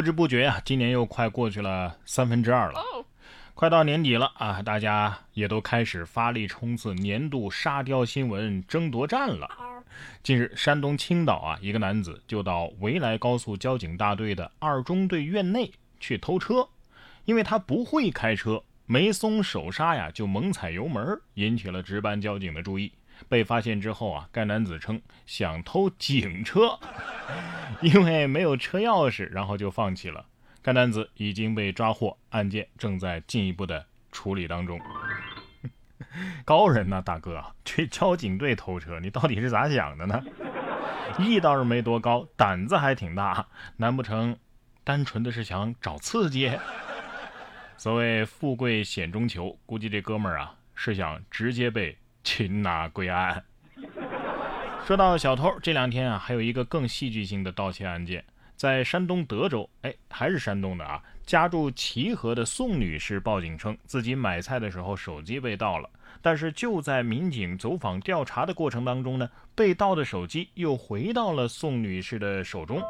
不知不觉啊，今年又快过去了三分之二了，快到年底了啊，大家也都开始发力冲刺年度沙雕新闻争夺战了。近日，山东青岛啊，一个男子就到潍莱高速交警大队的二中队院内去偷车，因为他不会开车，没松手刹呀，就猛踩油门，引起了值班交警的注意。被发现之后啊，该男子称想偷警车，因为没有车钥匙，然后就放弃了。该男子已经被抓获，案件正在进一步的处理当中。高人呐，大哥，去交警队偷车，你到底是咋想的呢？艺倒是没多高，胆子还挺大，难不成单纯的是想找刺激？所谓富贵险中求，估计这哥们儿啊是想直接被。擒拿归案。说到小偷，这两天啊，还有一个更戏剧性的盗窃案件，在山东德州，哎，还是山东的啊。家住齐河的宋女士报警称，自己买菜的时候手机被盗了。但是就在民警走访调查的过程当中呢，被盗的手机又回到了宋女士的手中。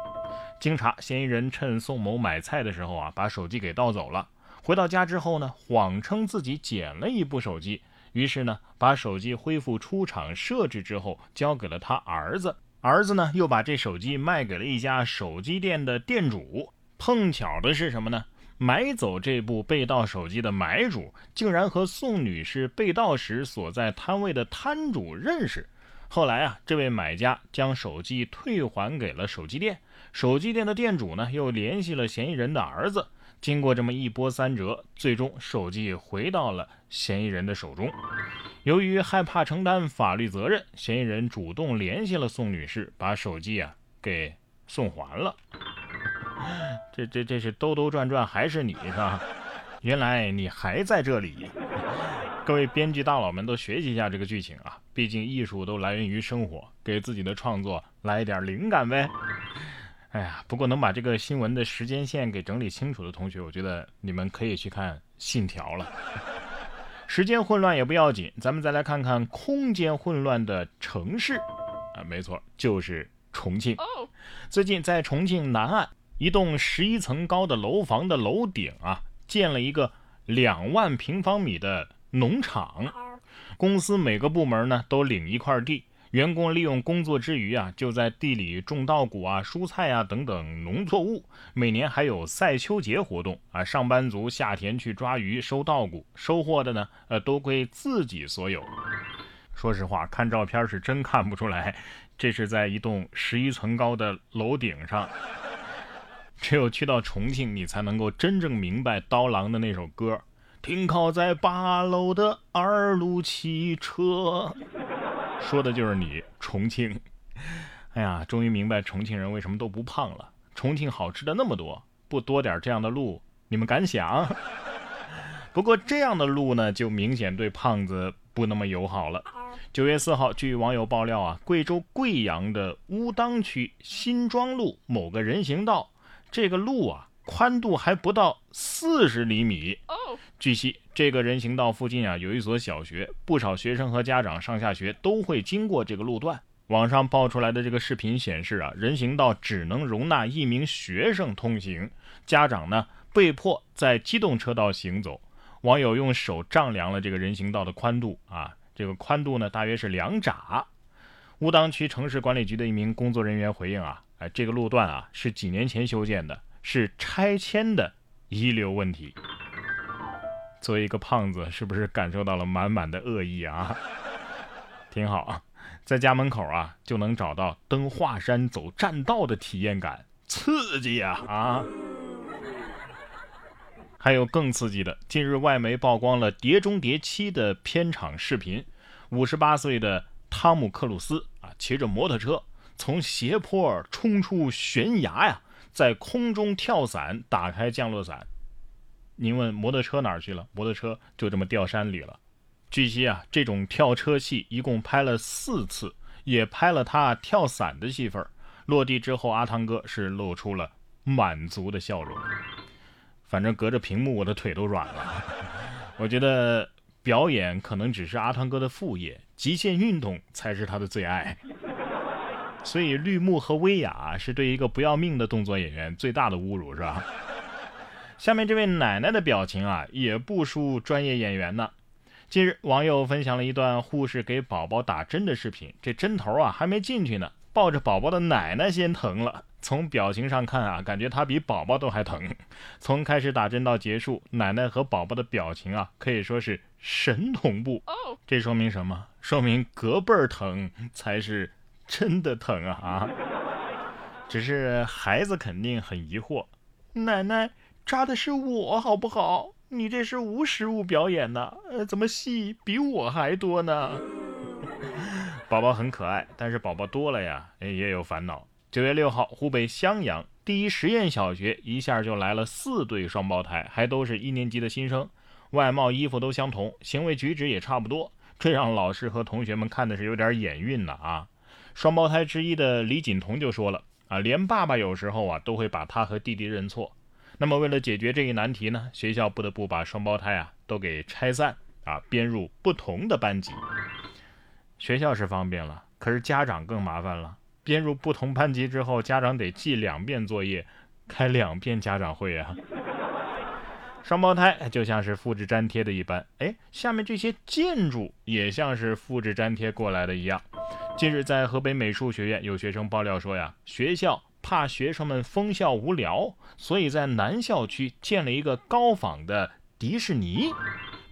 经查，嫌疑人趁宋某买菜的时候啊，把手机给盗走了。回到家之后呢，谎称自己捡了一部手机。于是呢，把手机恢复出厂设置之后，交给了他儿子。儿子呢，又把这手机卖给了一家手机店的店主。碰巧的是什么呢？买走这部被盗手机的买主，竟然和宋女士被盗时所在摊位的摊主认识。后来啊，这位买家将手机退还给了手机店，手机店的店主呢，又联系了嫌疑人的儿子。经过这么一波三折，最终手机回到了嫌疑人的手中。由于害怕承担法律责任，嫌疑人主动联系了宋女士，把手机啊给送还了。这这这是兜兜转转还是你是吧？原来你还在这里。各位编剧大佬们都学习一下这个剧情啊，毕竟艺术都来源于生活，给自己的创作来一点灵感呗。哎呀，不过能把这个新闻的时间线给整理清楚的同学，我觉得你们可以去看《信条》了。时间混乱也不要紧，咱们再来看看空间混乱的城市啊，没错，就是重庆。最近在重庆南岸一栋十一层高的楼房的楼顶啊，建了一个两万平方米的农场，公司每个部门呢都领一块地。员工利用工作之余啊，就在地里种稻谷啊、蔬菜啊等等农作物。每年还有赛秋节活动啊，上班族下田去抓鱼、收稻谷，收获的呢，呃，都归自己所有。说实话，看照片是真看不出来，这是在一栋十一层高的楼顶上。只有去到重庆，你才能够真正明白刀郎的那首歌：停靠在八楼的二路汽车。说的就是你，重庆。哎呀，终于明白重庆人为什么都不胖了。重庆好吃的那么多，不多点这样的路，你们敢想？不过这样的路呢，就明显对胖子不那么友好了。九月四号，据网友爆料啊，贵州贵阳的乌当区新庄路某个人行道，这个路啊。宽度还不到四十厘米。据悉，这个人行道附近啊有一所小学，不少学生和家长上下学都会经过这个路段。网上爆出来的这个视频显示啊，人行道只能容纳一名学生通行，家长呢被迫在机动车道行走。网友用手丈量了这个人行道的宽度啊，这个宽度呢大约是两拃。乌当区城市管理局的一名工作人员回应啊，哎，这个路段啊是几年前修建的。是拆迁的遗留问题。作为一个胖子，是不是感受到了满满的恶意啊？挺好啊，在家门口啊就能找到登华山走栈道的体验感，刺激呀啊！还有更刺激的，近日外媒曝光了《碟中谍七》的片场视频，五十八岁的汤姆克鲁斯啊骑着摩托车从斜坡冲出悬崖呀！在空中跳伞，打开降落伞。您问摩托车哪儿去了？摩托车就这么掉山里了。据悉啊，这种跳车戏一共拍了四次，也拍了他跳伞的戏份。落地之后，阿汤哥是露出了满足的笑容。反正隔着屏幕，我的腿都软了。我觉得表演可能只是阿汤哥的副业，极限运动才是他的最爱。所以绿幕和威亚是对一个不要命的动作演员最大的侮辱，是吧？下面这位奶奶的表情啊，也不输专业演员呢。近日，网友分享了一段护士给宝宝打针的视频，这针头啊还没进去呢，抱着宝宝的奶奶先疼了。从表情上看啊，感觉她比宝宝都还疼。从开始打针到结束，奶奶和宝宝的表情啊，可以说是神同步。这说明什么？说明隔辈儿疼才是真的疼啊啊！只是孩子肯定很疑惑，奶奶。扎的是我好不好？你这是无实物表演呢？呃，怎么戏比我还多呢？宝宝很可爱，但是宝宝多了呀，也有烦恼。九月六号，湖北襄阳第一实验小学一下就来了四对双胞胎，还都是一年级的新生，外貌、衣服都相同，行为举止也差不多，这让老师和同学们看的是有点眼晕呢啊！双胞胎之一的李锦彤就说了啊，连爸爸有时候啊都会把他和弟弟认错。那么，为了解决这一难题呢，学校不得不把双胞胎啊都给拆散啊，编入不同的班级。学校是方便了，可是家长更麻烦了。编入不同班级之后，家长得记两遍作业，开两遍家长会啊。双胞胎就像是复制粘贴的一般，哎，下面这些建筑也像是复制粘贴过来的一样。近日，在河北美术学院，有学生爆料说呀，学校。怕学生们封校无聊，所以在南校区建了一个高仿的迪士尼，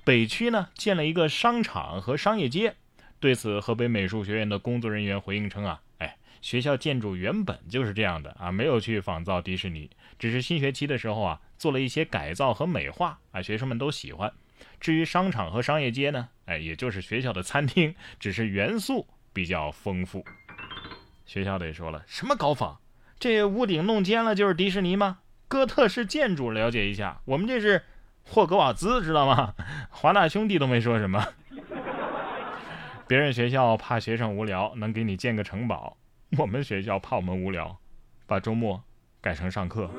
北区呢建了一个商场和商业街。对此，河北美术学院的工作人员回应称啊，哎，学校建筑原本就是这样的啊，没有去仿造迪士尼，只是新学期的时候啊做了一些改造和美化啊，学生们都喜欢。至于商场和商业街呢，哎，也就是学校的餐厅，只是元素比较丰富。学校得说了，什么高仿？这屋顶弄尖了就是迪士尼吗？哥特式建筑了解一下，我们这是霍格瓦兹，知道吗？华纳兄弟都没说什么。别人学校怕学生无聊，能给你建个城堡；我们学校怕我们无聊，把周末改成上课。